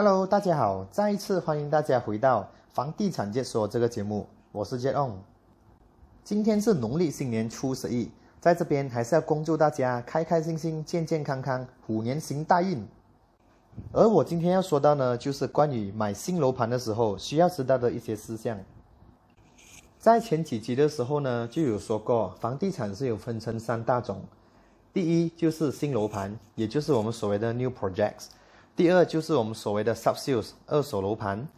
Hello，大家好，再一次欢迎大家回到房地产解说这个节目，我是 Jet On。今天是农历新年初十一，在这边还是要恭祝大家开开心心、健健康康，虎年行大运。而我今天要说到呢，就是关于买新楼盘的时候需要知道的一些事项。在前几集的时候呢，就有说过，房地产是有分成三大种，第一就是新楼盘，也就是我们所谓的 new projects。第二就是我们所谓的 sub sales 二手楼盘，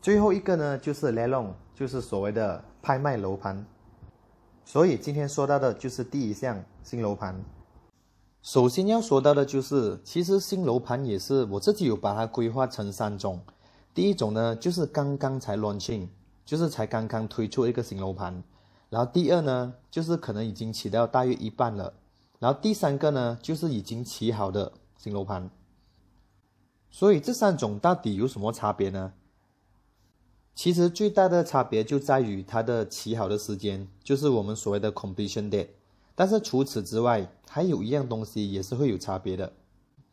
最后一个呢就是 le long，就是所谓的拍卖楼盘。所以今天说到的就是第一项新楼盘。首先要说到的就是，其实新楼盘也是我自己有把它规划成三种。第一种呢就是刚刚才 launching，就是才刚刚推出一个新楼盘。然后第二呢就是可能已经起到大约一半了。然后第三个呢就是已经起好的新楼盘。所以这三种到底有什么差别呢？其实最大的差别就在于它的起好的时间，就是我们所谓的 completion date。但是除此之外，还有一样东西也是会有差别的。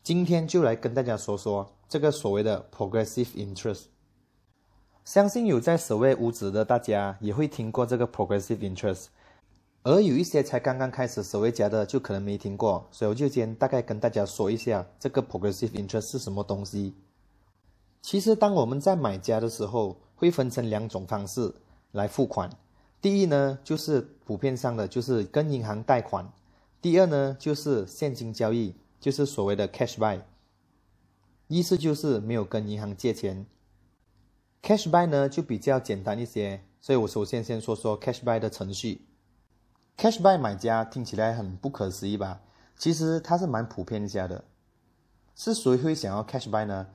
今天就来跟大家说说这个所谓的 progressive interest。相信有在所谓屋子的大家也会听过这个 progressive interest。而有一些才刚刚开始守卫家的，就可能没听过，所以我就先大概跟大家说一下这个 progressive interest 是什么东西。其实，当我们在买家的时候，会分成两种方式来付款。第一呢，就是普遍上的，就是跟银行贷款；第二呢，就是现金交易，就是所谓的 cash buy。意思就是没有跟银行借钱。cash buy 呢就比较简单一些，所以我首先先说说 cash buy 的程序。Cash buy 买家听起来很不可思议吧？其实它是蛮普遍一下的。是谁会想要 cash buy 呢？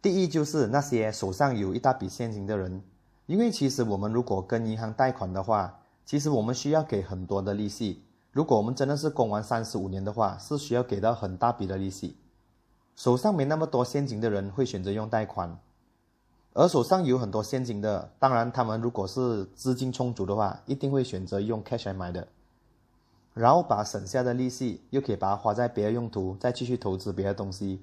第一就是那些手上有一大笔现金的人，因为其实我们如果跟银行贷款的话，其实我们需要给很多的利息。如果我们真的是供完三十五年的话，是需要给到很大笔的利息。手上没那么多现金的人会选择用贷款，而手上有很多现金的，当然他们如果是资金充足的话，一定会选择用 cash 来买的。然后把省下的利息又可以把它花在别的用途，再继续投资别的东西。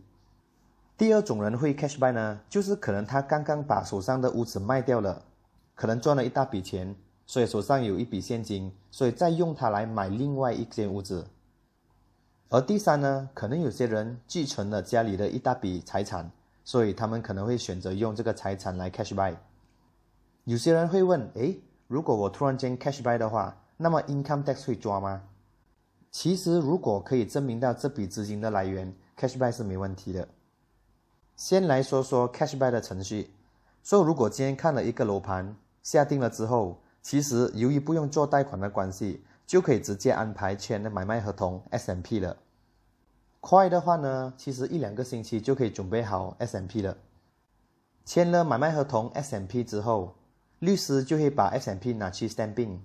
第二种人会 cash buy 呢，就是可能他刚刚把手上的屋子卖掉了，可能赚了一大笔钱，所以手上有一笔现金，所以再用它来买另外一间屋子。而第三呢，可能有些人继承了家里的一大笔财产，所以他们可能会选择用这个财产来 cash buy。有些人会问：诶，如果我突然间 cash buy 的话，那么 income tax 会抓吗？其实，如果可以证明到这笔资金的来源，cash buy 是没问题的。先来说说 cash buy 的程序。说如果今天看了一个楼盘，下定了之后，其实由于不用做贷款的关系，就可以直接安排签的买卖合同 S M P 了。快的话呢，其实一两个星期就可以准备好 S M P 了。签了买卖合同 S M P 之后，律师就会把 S M P 拿去 stamping，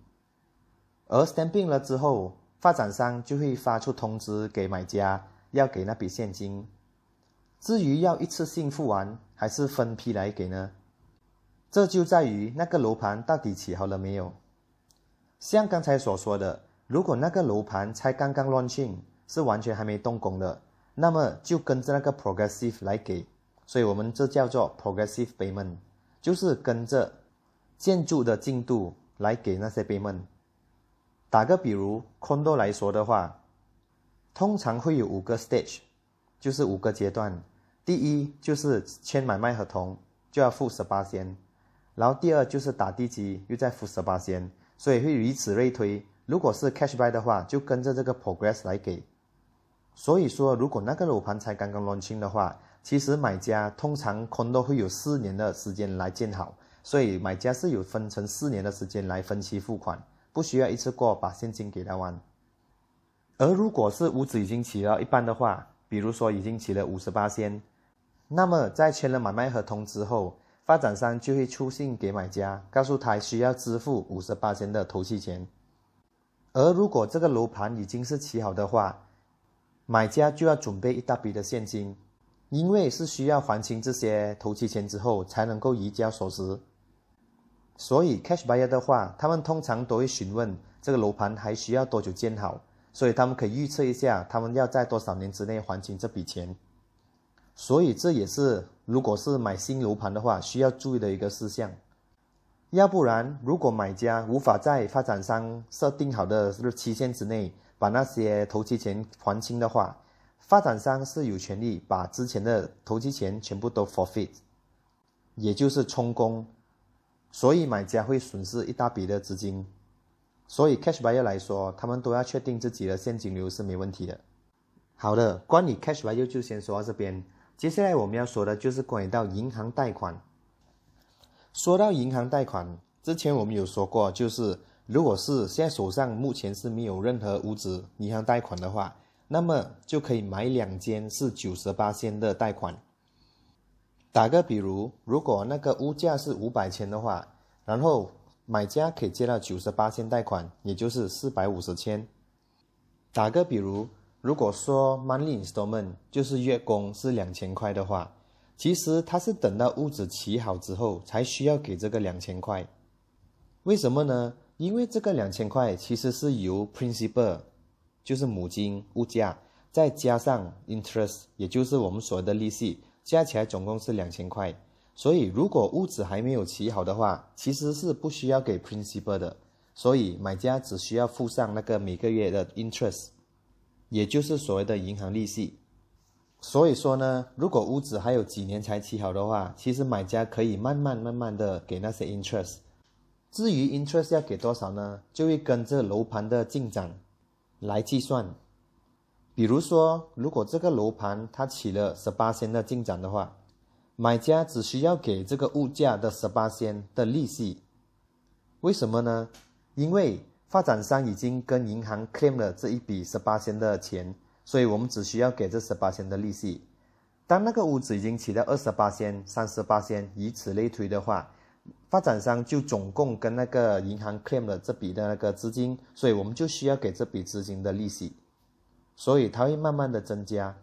而 stamping 了之后。发展商就会发出通知给买家，要给那笔现金。至于要一次性付完，还是分批来给呢？这就在于那个楼盘到底起好了没有。像刚才所说的，如果那个楼盘才刚刚 launching，是完全还没动工的，那么就跟着那个 progressive 来给。所以我们这叫做 progressive payment，就是跟着建筑的进度来给那些 payment。打个比如，condo 来说的话，通常会有五个 stage，就是五个阶段。第一就是签买卖合同，就要付十八仙，然后第二就是打地基，又再付十八仙，所以会以此类推。如果是 cash buy 的话，就跟着这个 progress 来给。所以说，如果那个楼盘才刚刚 launching 的话，其实买家通常 condo 会有四年的时间来建好，所以买家是有分成四年的时间来分期付款。不需要一次过把现金给他完，而如果是屋子已经起了一半的话，比如说已经起了五十八仙，那么在签了买卖合同之后，发展商就会出信给买家，告诉他需要支付五十八仙的头期钱。而如果这个楼盘已经是起好的话，买家就要准备一大笔的现金，因为是需要还清这些头期钱之后才能够移交所值。所以，cash buyer 的话，他们通常都会询问这个楼盘还需要多久建好，所以他们可以预测一下他们要在多少年之内还清这笔钱。所以这也是如果是买新楼盘的话，需要注意的一个事项。要不然，如果买家无法在发展商设定好的期限之内把那些头期钱还清的话，发展商是有权利把之前的头期钱全部都 forfeit，也就是充公，所以买家会损失一大笔的资金。所以 cash buyer 来说，他们都要确定自己的现金流是没问题的。好的，关于 cash buyer 就先说到这边。接下来我们要说的就是关于到银行贷款。说到银行贷款，之前我们有说过，就是如果是现在手上目前是没有任何物质银行贷款的话，那么就可以买两间是九十八千的贷款。打个比如，如果那个物价是五百千的话，然后买家可以借到九十八千贷款，也就是四百五十千。打个比如，如果说 monthly installment 就是月供是两千块的话。其实他是等到屋子起好之后才需要给这个两千块，为什么呢？因为这个两千块其实是由 principal，就是母金物价，再加上 interest，也就是我们所谓的利息，加起来总共是两千块。所以如果屋子还没有起好的话，其实是不需要给 principal 的，所以买家只需要付上那个每个月的 interest，也就是所谓的银行利息。所以说呢，如果屋子还有几年才起好的话，其实买家可以慢慢慢慢的给那些 interest。至于 interest 要给多少呢，就会跟着楼盘的进展来计算。比如说，如果这个楼盘它起了十八仙的进展的话，买家只需要给这个物价的十八仙的利息。为什么呢？因为发展商已经跟银行 claim 了这一笔十八仙的钱。所以我们只需要给这十八千的利息。当那个屋子已经起到二十八千、三十八千，以此类推的话，发展商就总共跟那个银行 claim 了这笔的那个资金，所以我们就需要给这笔资金的利息。所以它会慢慢的增加。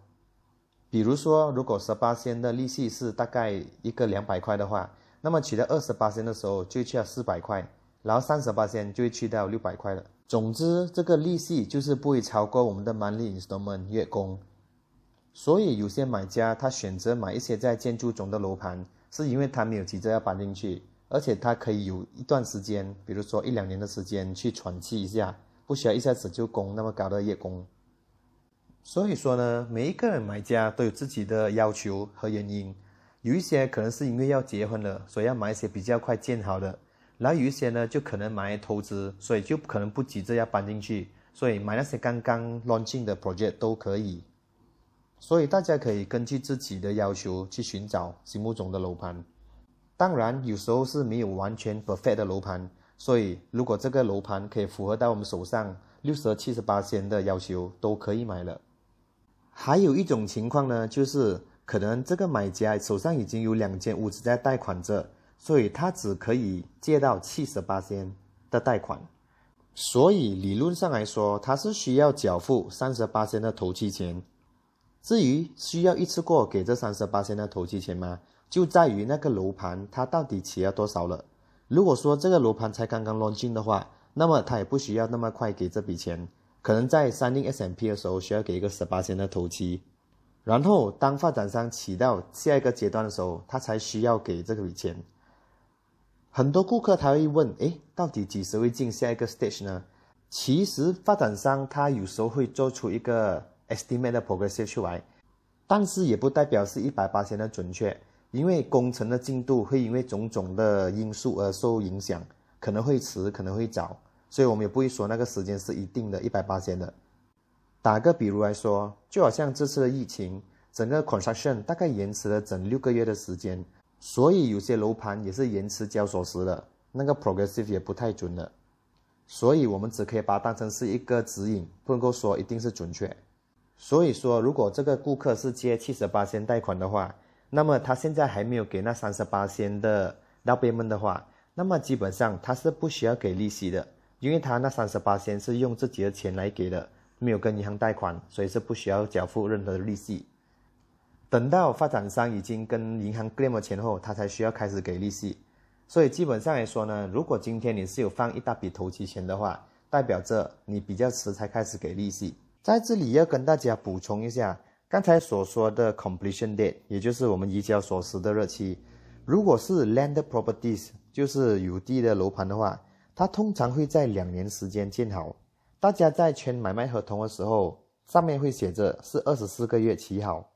比如说，如果十八仙的利息是大概一个两百块的话，那么取到二十八千的时候就去到四百块，然后三十八千就会去到六百块了。总之，这个利息就是不会超过我们的 monthly installment 月供。所以有些买家他选择买一些在建筑中的楼盘，是因为他没有急着要搬进去，而且他可以有一段时间，比如说一两年的时间去喘气一下，不需要一下子就供那么高的月供。所以说呢，每一个人买家都有自己的要求和原因，有一些可能是因为要结婚了，所以要买一些比较快建好的。然后有一些呢，就可能买投资，所以就可能不急着要搬进去，所以买那些刚刚 launching 的 project 都可以。所以大家可以根据自己的要求去寻找心目中的楼盘。当然，有时候是没有完全 perfect 的楼盘，所以如果这个楼盘可以符合到我们手上六十七十八千的要求，都可以买了。还有一种情况呢，就是可能这个买家手上已经有两间屋子在贷款着。所以他只可以借到七十八千的贷款，所以理论上来说，他是需要缴付三十八千的头期钱。至于需要一次过给这三十八千的头期钱吗？就在于那个楼盘它到底起了多少了。如果说这个楼盘才刚刚扔进的话，那么他也不需要那么快给这笔钱，可能在三定 S M P 的时候需要给一个十八千的头期，然后当发展商起到下一个阶段的时候，他才需要给这笔钱。很多顾客他会问：诶，到底几时会进下一个 stage 呢？其实发展商他有时候会做出一个 estimate 的 progressive 出来，但是也不代表是一百八千的准确，因为工程的进度会因为种种的因素而受影响，可能会迟，可能会早，所以我们也不会说那个时间是一定的一百八千的。打个比如来说，就好像这次的疫情，整个 construction 大概延迟了整六个月的时间。所以有些楼盘也是延迟交锁时的，那个 progressive 也不太准的，所以我们只可以把它当成是一个指引，不能够说一定是准确。所以说，如果这个顾客是借七十八千贷款的话，那么他现在还没有给那三十八千的 down payment 的话，那么基本上他是不需要给利息的，因为他那三十八千是用自己的钱来给的，没有跟银行贷款，所以是不需要缴付任何的利息。等到发展商已经跟银行 claim 了钱后，他才需要开始给利息。所以基本上来说呢，如果今天你是有放一大笔投期钱的话，代表着你比较迟才开始给利息。在这里要跟大家补充一下，刚才所说的 completion date，也就是我们移交所实的日期，如果是 land properties，就是有地的楼盘的话，它通常会在两年时间建好。大家在签买卖合同的时候，上面会写着是二十四个月起好，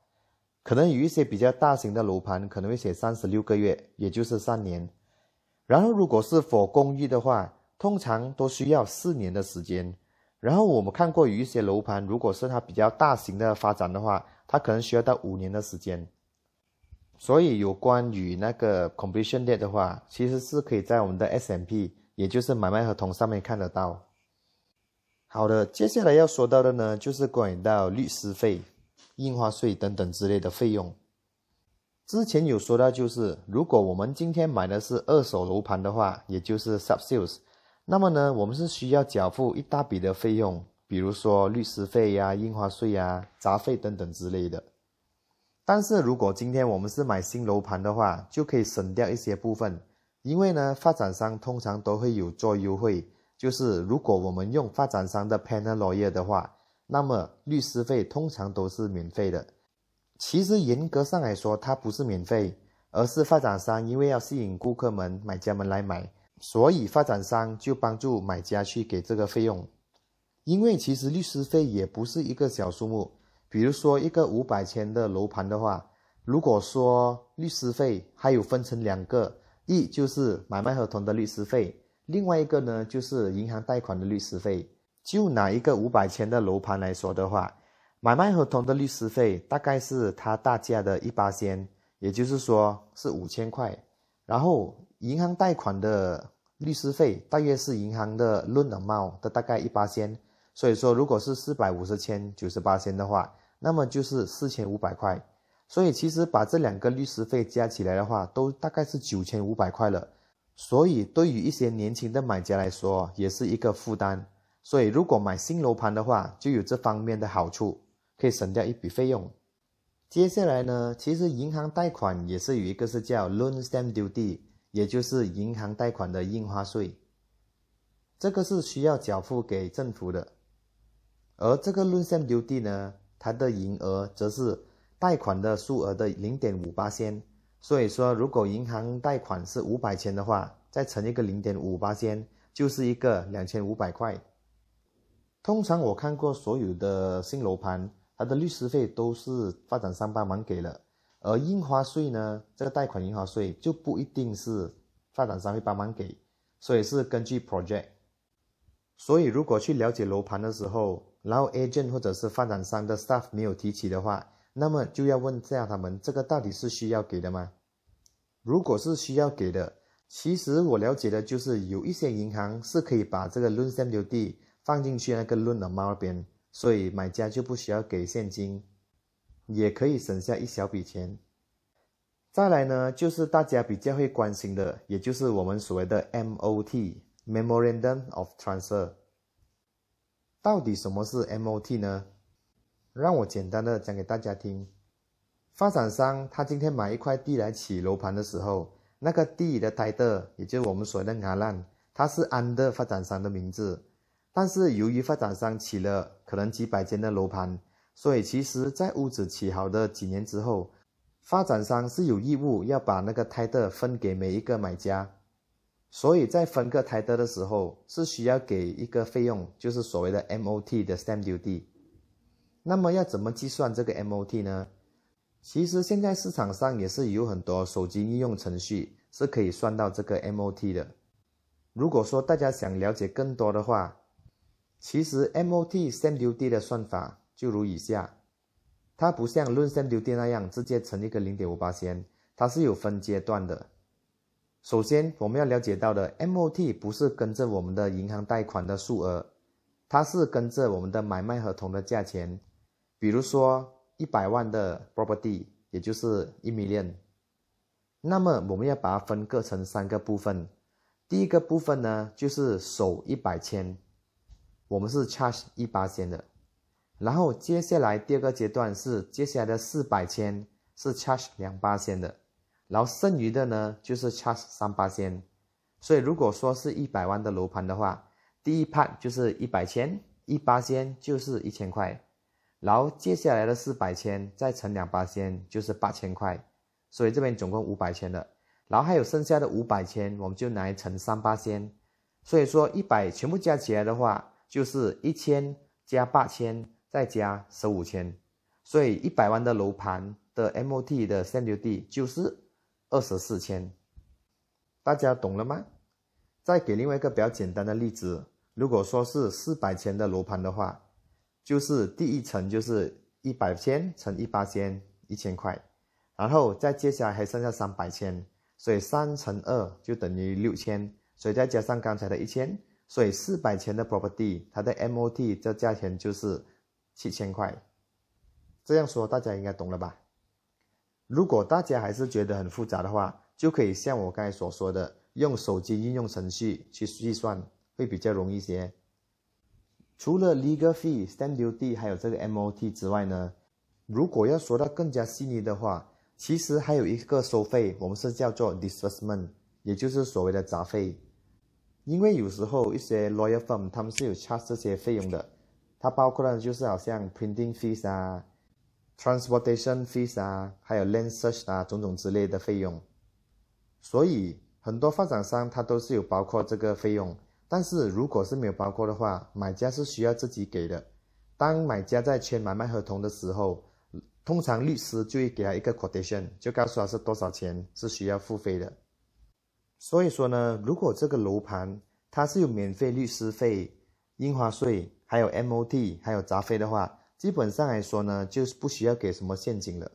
可能有一些比较大型的楼盘可能会写三十六个月，也就是三年。然后如果是否公寓的话，通常都需要四年的时间。然后我们看过有一些楼盘，如果是它比较大型的发展的话，它可能需要到五年的时间。所以有关于那个 completion date 的话，其实是可以在我们的 SMP，也就是买卖合同上面看得到。好的，接下来要说到的呢，就是关于到律师费、印花税等等之类的费用。之前有说到，就是如果我们今天买的是二手楼盘的话，也就是 sub sales。那么呢，我们是需要缴付一大笔的费用，比如说律师费呀、印花税呀、杂费等等之类的。但是如果今天我们是买新楼盘的话，就可以省掉一些部分，因为呢，发展商通常都会有做优惠，就是如果我们用发展商的 panel lawyer 的话，那么律师费通常都是免费的。其实严格上来说，它不是免费，而是发展商因为要吸引顾客们、买家们来买。所以发展商就帮助买家去给这个费用，因为其实律师费也不是一个小数目。比如说一个五百千的楼盘的话，如果说律师费还有分成两个，一就是买卖合同的律师费，另外一个呢就是银行贷款的律师费。就拿一个五百千的楼盘来说的话，买卖合同的律师费大概是它大价的一八千，也就是说是五千块，然后。银行贷款的律师费大约是银行的论人帽的大概一八千，所以说如果是四百五十千九十八千的话，那么就是四千五百块。所以其实把这两个律师费加起来的话，都大概是九千五百块了。所以对于一些年轻的买家来说，也是一个负担。所以如果买新楼盘的话，就有这方面的好处，可以省掉一笔费用。接下来呢，其实银行贷款也是有一个是叫 loan stamp duty。也就是银行贷款的印花税，这个是需要缴付给政府的。而这个 loan same duty 呢，它的银额则是贷款的数额的零点五八仙。所以说，如果银行贷款是五百千的话，再乘一个零点五八仙，就是一个两千五百块。通常我看过所有的新楼盘，它的律师费都是发展商帮忙给了。而印花税呢，这个贷款印花税就不一定是发展商会帮忙给，所以是根据 project。所以如果去了解楼盘的时候，然后 agent 或者是发展商的 staff 没有提起的话，那么就要问下他们，这个到底是需要给的吗？如果是需要给的，其实我了解的就是有一些银行是可以把这个 loan stamp duty 放进去那个 loan amount 边，所以买家就不需要给现金。也可以省下一小笔钱。再来呢，就是大家比较会关心的，也就是我们所谓的 MOT（Memorandum of Transfer）。到底什么是 MOT 呢？让我简单的讲给大家听。发展商他今天买一块地来起楼盘的时候，那个地的 title，也就是我们所谓的拿烂，它是安的发展商的名字。但是由于发展商起了可能几百间的楼盘。所以，其实，在屋子起好的几年之后，发展商是有义务要把那个 title 分给每一个买家。所以在分个泰德的时候，是需要给一个费用，就是所谓的 MOT 的 stamp duty。那么要怎么计算这个 MOT 呢？其实现在市场上也是有很多手机应用程序是可以算到这个 MOT 的。如果说大家想了解更多的话，其实 MOT stamp duty 的算法。就如以下，它不像论线丢电那样直接乘一个零点五八先，它是有分阶段的。首先，我们要了解到的 MOT 不是跟着我们的银行贷款的数额，它是跟着我们的买卖合同的价钱。比如说一百万的 property，也就是一 million，那么我们要把它分割成三个部分。第一个部分呢，就是首一百千，我们是 charge 一八千的。然后接下来第二个阶段是接下来的四百千是 charge 两八千的，然后剩余的呢就是 charge 三八千。所以如果说是一百万的楼盘的话，第一 part 就是一百千，一八千就是一千块。然后接下来的四百千再乘两八千就是八千块，所以这边总共五百千了。然后还有剩下的五百千，我们就来乘三八千，所以说一百全部加起来的话，就是一千加八千再加十五千，所以一百万的楼盘的 MOT 的 s 流地就是二十四千，大家懂了吗？再给另外一个比较简单的例子，如果说是四百千的楼盘的话，就是第一层就是一百千乘一八千一千块，然后再接下来还剩下三百千。所以三乘二就等于六千，所以再加上刚才的一千，所以四百千的 property 它的 MOT 这价钱就是七千块。这样说大家应该懂了吧？如果大家还是觉得很复杂的话，就可以像我刚才所说的，用手机应用程序去计算，会比较容易些。除了 legal fee、stamp duty 还有这个 MOT 之外呢，如果要说到更加细腻的话，其实还有一个收费，我们是叫做 disbursement，也就是所谓的杂费。因为有时候一些 lawyer firm 他们是有 charge 这些费用的，它包括了就是好像 printing fees 啊、transportation fees 啊，还有 land search 啊种种之类的费用。所以很多发展商他都是有包括这个费用，但是如果是没有包括的话，买家是需要自己给的。当买家在签买卖合同的时候。通常律师就会给他一个 quotation，就告诉他是多少钱是需要付费的。所以说呢，如果这个楼盘它是有免费律师费、印花税，还有 MOT，还有杂费的话，基本上来说呢，就是不需要给什么现金了。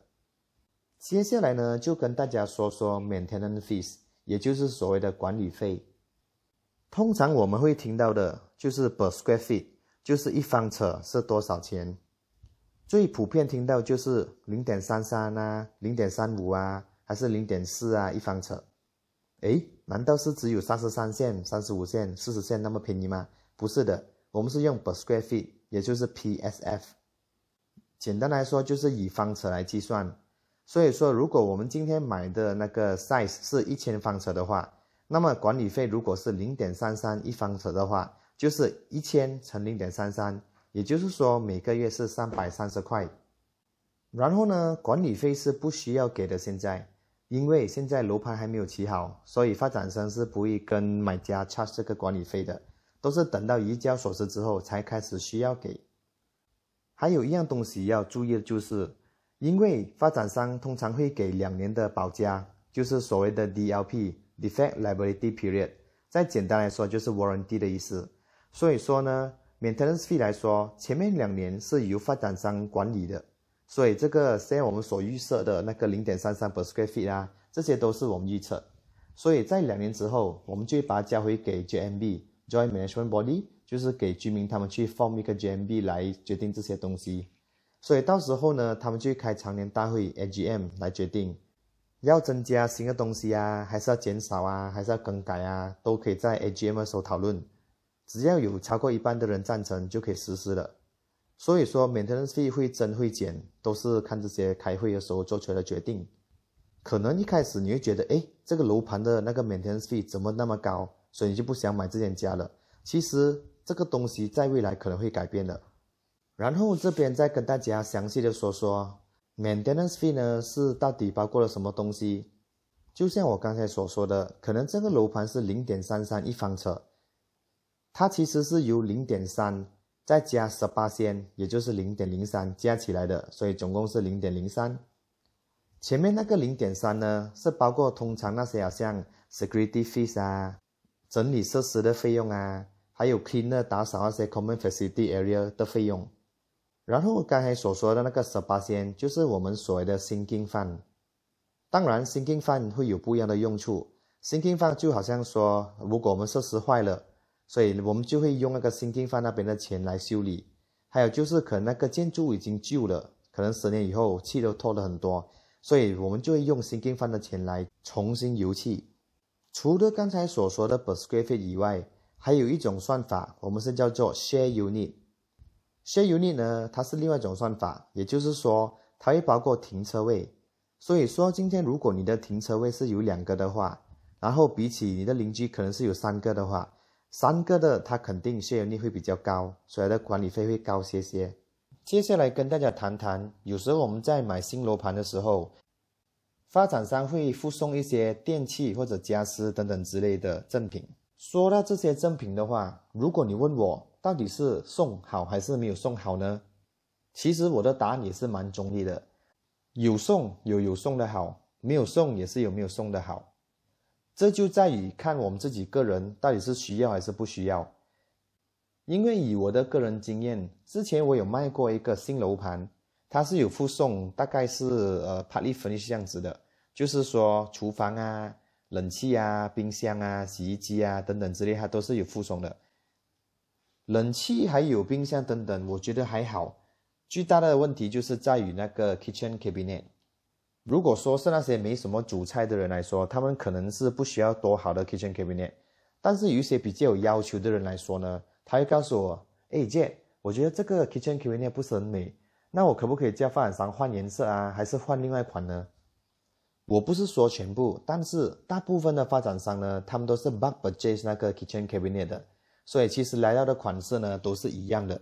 接下来呢，就跟大家说说 maintenance fees，也就是所谓的管理费。通常我们会听到的就是 per square feet，就是一方尺是多少钱。最普遍听到就是零点三三啊，零点三五啊，还是零点四啊一方尺？诶，难道是只有三十三线、三十五线、四十线那么便宜吗？不是的，我们是用 per square feet，也就是 PSF。简单来说就是以方尺来计算。所以说，如果我们今天买的那个 size 是一千方尺的话，那么管理费如果是零点三三一方尺的话，就是一千乘零点三三。也就是说，每个月是三百三十块。然后呢，管理费是不需要给的。现在，因为现在楼盘还没有起好，所以发展商是不会跟买家 charge 这个管理费的，都是等到移交手续之后才开始需要给。还有一样东西要注意的就是，因为发展商通常会给两年的保价，就是所谓的 DLP Defect Liability Period）。再简单来说，就是 warranty 的意思。所以说呢。Maintenance fee 来说，前面两年是由发展商管理的，所以这个现在我们所预设的那个零点三三 per square feet 啊，这些都是我们预测。所以在两年之后，我们就把它交回给 JMB（Joint Management Body），就是给居民他们去 form 一个 JMB 来决定这些东西。所以到时候呢，他们就开常年大会 （AGM） 来决定要增加新的东西啊，还是要减少啊，还是要更改啊，都可以在 AGM 的时候讨论。只要有超过一半的人赞成，就可以实施了。所以说，maintenance fee 会增会减，都是看这些开会的时候做出来的决定。可能一开始你会觉得，哎，这个楼盘的那个 maintenance fee 怎么那么高，所以你就不想买这间家了。其实这个东西在未来可能会改变的。然后这边再跟大家详细的说说 maintenance fee 呢是到底包括了什么东西。就像我刚才所说的，可能这个楼盘是零点三三一方尺。它其实是由零点三再加十八仙，也就是零点零三加起来的，所以总共是零点零三。前面那个零点三呢，是包括通常那些好像 security fees 啊、整理设施的费用啊，还有 cleaner 打扫那些 common facility area 的费用。然后刚才所说的那个十八仙，就是我们所谓的 sinking fund。当然，sinking fund 会有不一样的用处。sinking fund 就好像说，如果我们设施坏了，所以我们就会用那个新建方那边的钱来修理，还有就是可能那个建筑已经旧了，可能十年以后气都透了很多，所以我们就会用新建方的钱来重新油气。除了刚才所说的 per square feet 以外，还有一种算法，我们是叫做 share unit。Share unit 呢，它是另外一种算法，也就是说它会包括停车位。所以说今天如果你的停车位是有两个的话，然后比起你的邻居可能是有三个的话。三个的，它肯定 share 率会比较高，所以的管理费会高些些。接下来跟大家谈谈，有时候我们在买新楼盘的时候，发展商会附送一些电器或者家私等等之类的赠品。说到这些赠品的话，如果你问我到底是送好还是没有送好呢？其实我的答案也是蛮中立的，有送有有送的好，没有送也是有没有送的好。这就在于看我们自己个人到底是需要还是不需要。因为以我的个人经验，之前我有卖过一个新楼盘，它是有附送，大概是呃 party furnished 这样子的，就是说厨房啊、冷气啊、冰箱啊、洗衣机啊等等之类，它都是有附送的。冷气还有冰箱等等，我觉得还好。最大的问题就是在于那个 kitchen cabinet。如果说是那些没什么主菜的人来说，他们可能是不需要多好的 kitchen cabinet。但是有一些比较有要求的人来说呢？他会告诉我：“哎，姐，我觉得这个 kitchen cabinet 不是很美，那我可不可以叫发展商换颜色啊，还是换另外一款呢？”我不是说全部，但是大部分的发展商呢，他们都是 bulk purchase 那个 kitchen cabinet 的，所以其实来到的款式呢都是一样的，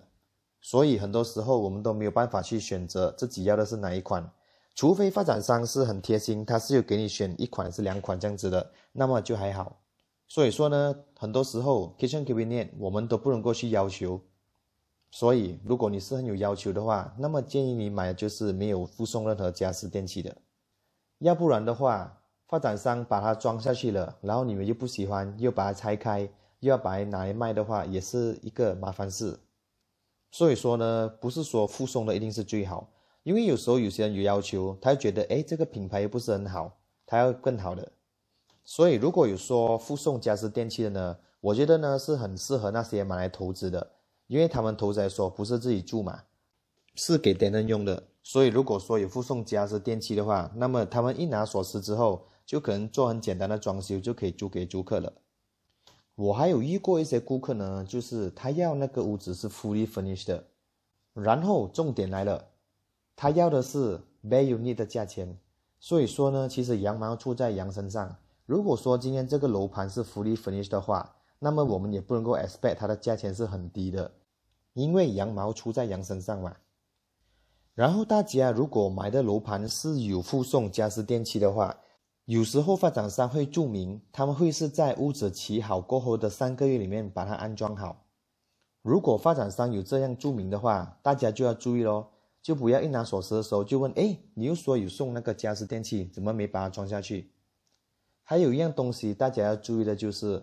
所以很多时候我们都没有办法去选择自己要的是哪一款，除非发展商是很贴心，他是有给你选一款是两款这样子的，那么就还好。所以说呢，很多时候 kitchen cabinet 我们都不能够去要求。所以，如果你是很有要求的话，那么建议你买的就是没有附送任何家私电器的。要不然的话，发展商把它装下去了，然后你们又不喜欢，又把它拆开，要把拿来卖的话，也是一个麻烦事。所以说呢，不是说附送的一定是最好，因为有时候有些人有要求，他就觉得哎这个品牌又不是很好，他要更好的。所以，如果有说附送家私电器的呢，我觉得呢是很适合那些买来投资的，因为他们投资来说不是自己住嘛，是给别人用的。所以，如果说有附送家私电器的话，那么他们一拿锁匙之后，就可能做很简单的装修，就可以租给租客了。我还有遇过一些顾客呢，就是他要那个屋子是 fully furnished 的，然后重点来了，他要的是 bare unit 的价钱。所以说呢，其实羊毛出在羊身上。如果说今天这个楼盘是 fully furnished 的话，那么我们也不能够 expect 它的价钱是很低的，因为羊毛出在羊身上嘛。然后大家如果买的楼盘是有附送家私电器的话，有时候发展商会注明，他们会是在屋子起好过后的三个月里面把它安装好。如果发展商有这样注明的话，大家就要注意喽，就不要一拿锁匙的时候就问，哎，你又说有送那个家私电器，怎么没把它装下去？还有一样东西大家要注意的就是，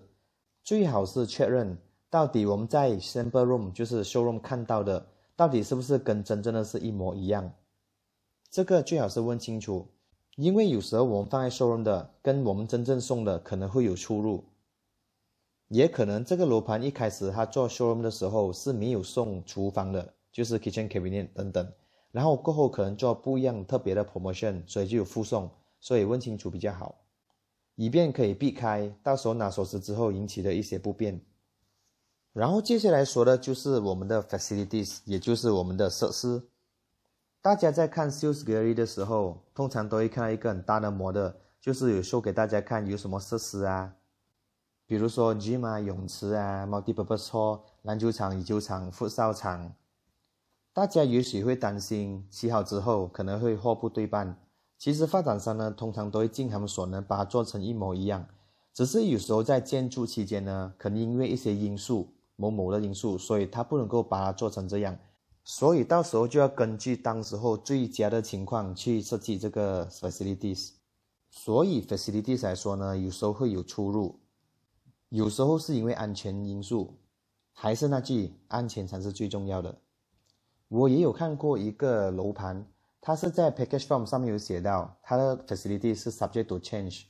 最好是确认到底我们在 sample room 就是 showroom 看到的，到底是不是跟真正的是一模一样。这个最好是问清楚，因为有时候我们放在 showroom 的跟我们真正送的可能会有出入，也可能这个楼盘一开始他做 showroom 的时候是没有送厨房的，就是 kitchen cabinet 等等，然后过后可能做不一样特别的 promotion，所以就有附送，所以问清楚比较好。以便可以避开到时候拿锁匙之后引起的一些不便。然后接下来说的就是我们的 facilities，也就是我们的设施。大家在看 sales gallery 的时候，通常都会看到一个很大的模的，就是有时候给大家看有什么设施啊，比如说 gym 啊、泳池啊、multi-purpose hall、篮球场、羽球场、副少场。大家也许会担心起好之后可能会货不对半。其实发展商呢，通常都会尽他们所能把它做成一模一样，只是有时候在建筑期间呢，可能因为一些因素，某某的因素，所以他不能够把它做成这样，所以到时候就要根据当时候最佳的情况去设计这个 facilities。所以 facilities 来说呢，有时候会有出入，有时候是因为安全因素，还是那句安全才是最重要的。我也有看过一个楼盘。它是在 package form 上面有写到，它的 facility 是 subject to change。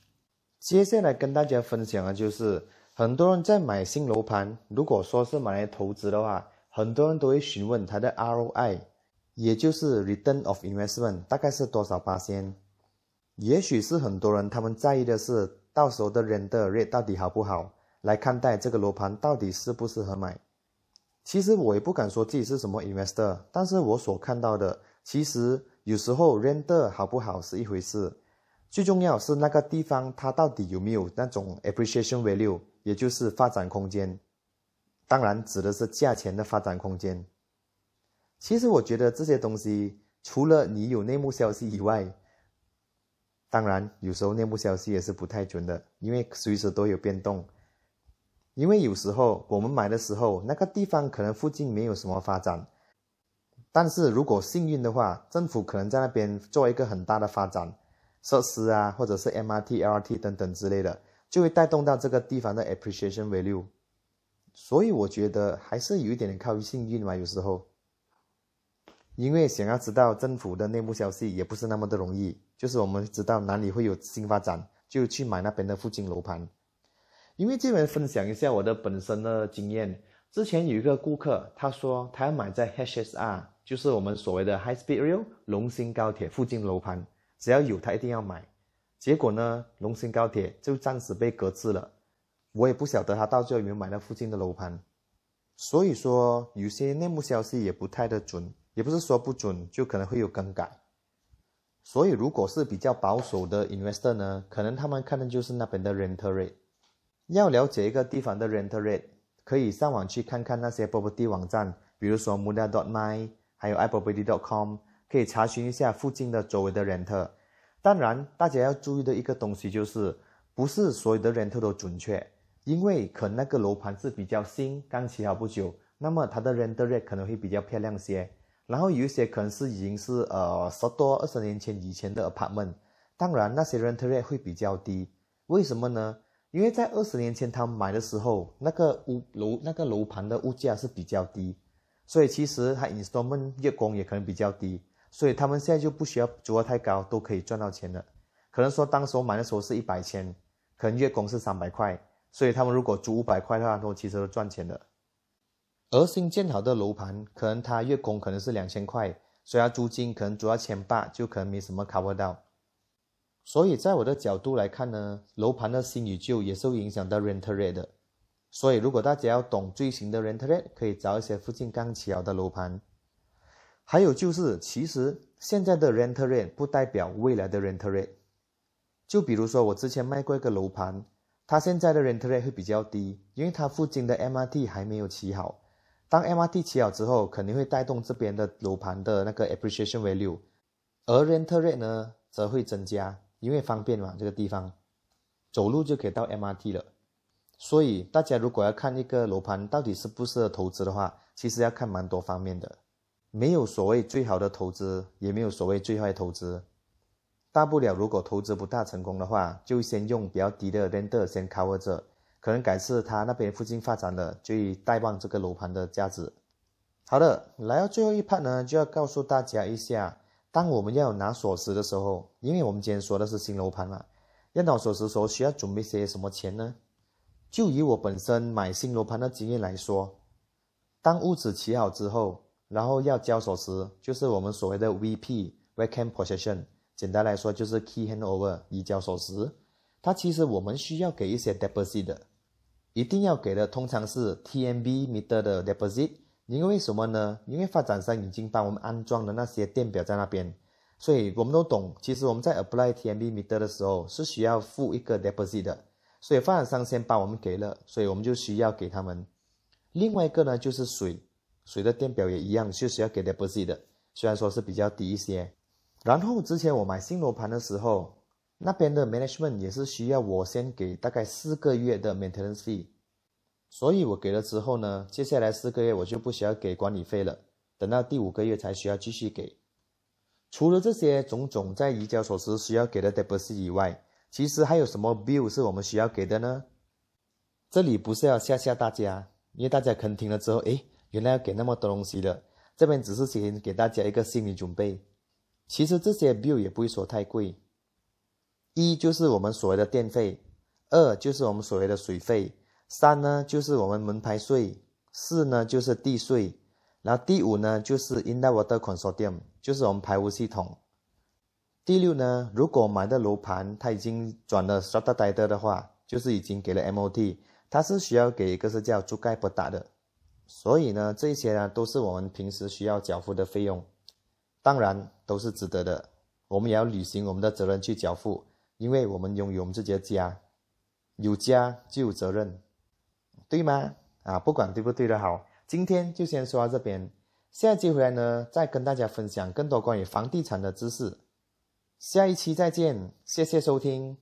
接下来跟大家分享的就是，很多人在买新楼盘，如果说是买来投资的话，很多人都会询问它的 ROI，也就是 return of investment 大概是多少八仙。也许是很多人他们在意的是，到时候的 Render rate 到底好不好，来看待这个楼盘到底适不适合买。其实我也不敢说自己是什么 investor，但是我所看到的，其实。有时候 render 好不好是一回事，最重要是那个地方它到底有没有那种 appreciation value，也就是发展空间。当然指的是价钱的发展空间。其实我觉得这些东西，除了你有内幕消息以外，当然有时候内幕消息也是不太准的，因为随时都有变动。因为有时候我们买的时候，那个地方可能附近没有什么发展，但是如果幸运的话，政府可能在那边做一个很大的发展设施啊，或者是 MRT、LRT 等等之类的，就会带动到这个地方的 appreciation value。所以我觉得还是有一点点靠幸运嘛，有时候。因为想要知道政府的内幕消息也不是那么的容易，就是我们知道哪里会有新发展，就去买那边的附近楼盘。因为这边分享一下我的本身的经验，之前有一个顾客，他说他要买在 HSR，就是我们所谓的 High Speed Rail 龙兴高铁附近楼盘，只要有他一定要买。结果呢，龙兴高铁就暂时被搁置了，我也不晓得他到最后有没有买到附近的楼盘。所以说，有些内幕消息也不太的准。也不是说不准，就可能会有更改。所以，如果是比较保守的 investor 呢，可能他们看的就是那边的 rental rate。要了解一个地方的 rental rate，可以上网去看看那些 property 网站，比如说 muda.my，还有 iproperty.com，可以查询一下附近的周围的 rental。当然，大家要注意的一个东西就是，不是所有的 rental 都准确，因为可能那个楼盘是比较新，刚起好不久，那么它的 rental rate 可能会比较漂亮些。然后有一些可能是已经是呃十多二十年前以前的 apartment，当然那些 rental rate 会比较低，为什么呢？因为在二十年前他们买的时候，那个屋楼那个楼盘的物价是比较低，所以其实它 installment 月供也可能比较低，所以他们现在就不需要租得太高，都可以赚到钱了。可能说当时我买的时候是一百千，可能月供是三百块，所以他们如果租五百块的话，都其实都赚钱的。而新建好的楼盘，可能它月供可能是两千块，所以它租金可能租到千八，就可能没什么 cover 到。所以在我的角度来看呢，楼盘的新与旧也是会影响到 rent rate 的。所以如果大家要懂最新的 rent rate，可以找一些附近刚起好的楼盘。还有就是，其实现在的 rent rate 不代表未来的 rent rate。就比如说我之前卖过一个楼盘，它现在的 rent rate 会比较低，因为它附近的 MRT 还没有起好。当 MRT 起好之后，肯定会带动这边的楼盘的那个 appreciation value，而 rent rate 呢则会增加，因为方便嘛，这个地方走路就可以到 MRT 了。所以大家如果要看一个楼盘到底适不适合投资的话，其实要看蛮多方面的，没有所谓最好的投资，也没有所谓最坏投资。大不了如果投资不大成功的话，就先用比较低的 rent 先 cover 着。可能改次他那边附近发展的，就以带旺这个楼盘的价值。好的，来到最后一 part 呢，就要告诉大家一下，当我们要拿锁匙的时候，因为我们今天说的是新楼盘嘛，要拿锁匙的时候需要准备些什么钱呢？就以我本身买新楼盘的经验来说，当屋子起好之后，然后要交锁匙，就是我们所谓的 VP（Vacant Possession），简单来说就是 Key Handover，移交锁匙。它其实我们需要给一些 deposit 的。一定要给的通常是 TMB meter 的 deposit，因为什么呢？因为发展商已经帮我们安装了那些电表在那边，所以我们都懂。其实我们在 apply TMB meter 的时候是需要付一个 deposit 的，所以发展商先帮我们给了，所以我们就需要给他们。另外一个呢就是水，水的电表也一样，是需要给 deposit 的，虽然说是比较低一些。然后之前我买新楼盘的时候。那边的 management 也是需要我先给大概四个月的 maintenance fee，所以我给了之后呢，接下来四个月我就不需要给管理费了，等到第五个月才需要继续给。除了这些种种在移交所时需要给的 deposit 以外，其实还有什么 bill 是我们需要给的呢？这里不是要吓吓大家，因为大家可能听了之后，诶，原来要给那么多东西的。这边只是先给大家一个心理准备。其实这些 bill 也不会说太贵。一就是我们所谓的电费，二就是我们所谓的水费，三呢就是我们门牌税，四呢就是地税，然后第五呢就是 in water consortium，就是我们排污系统。第六呢，如果买的楼盘它已经转了 Strata Title 的话，就是已经给了 MOT，它是需要给一个是叫租盖不打的。所以呢，这些呢都是我们平时需要缴付的费用，当然都是值得的，我们也要履行我们的责任去交付。因为我们拥有我们自己的家，有家就有责任，对吗？啊，不管对不对的好，今天就先说到这边。下一期回来呢，再跟大家分享更多关于房地产的知识。下一期再见，谢谢收听。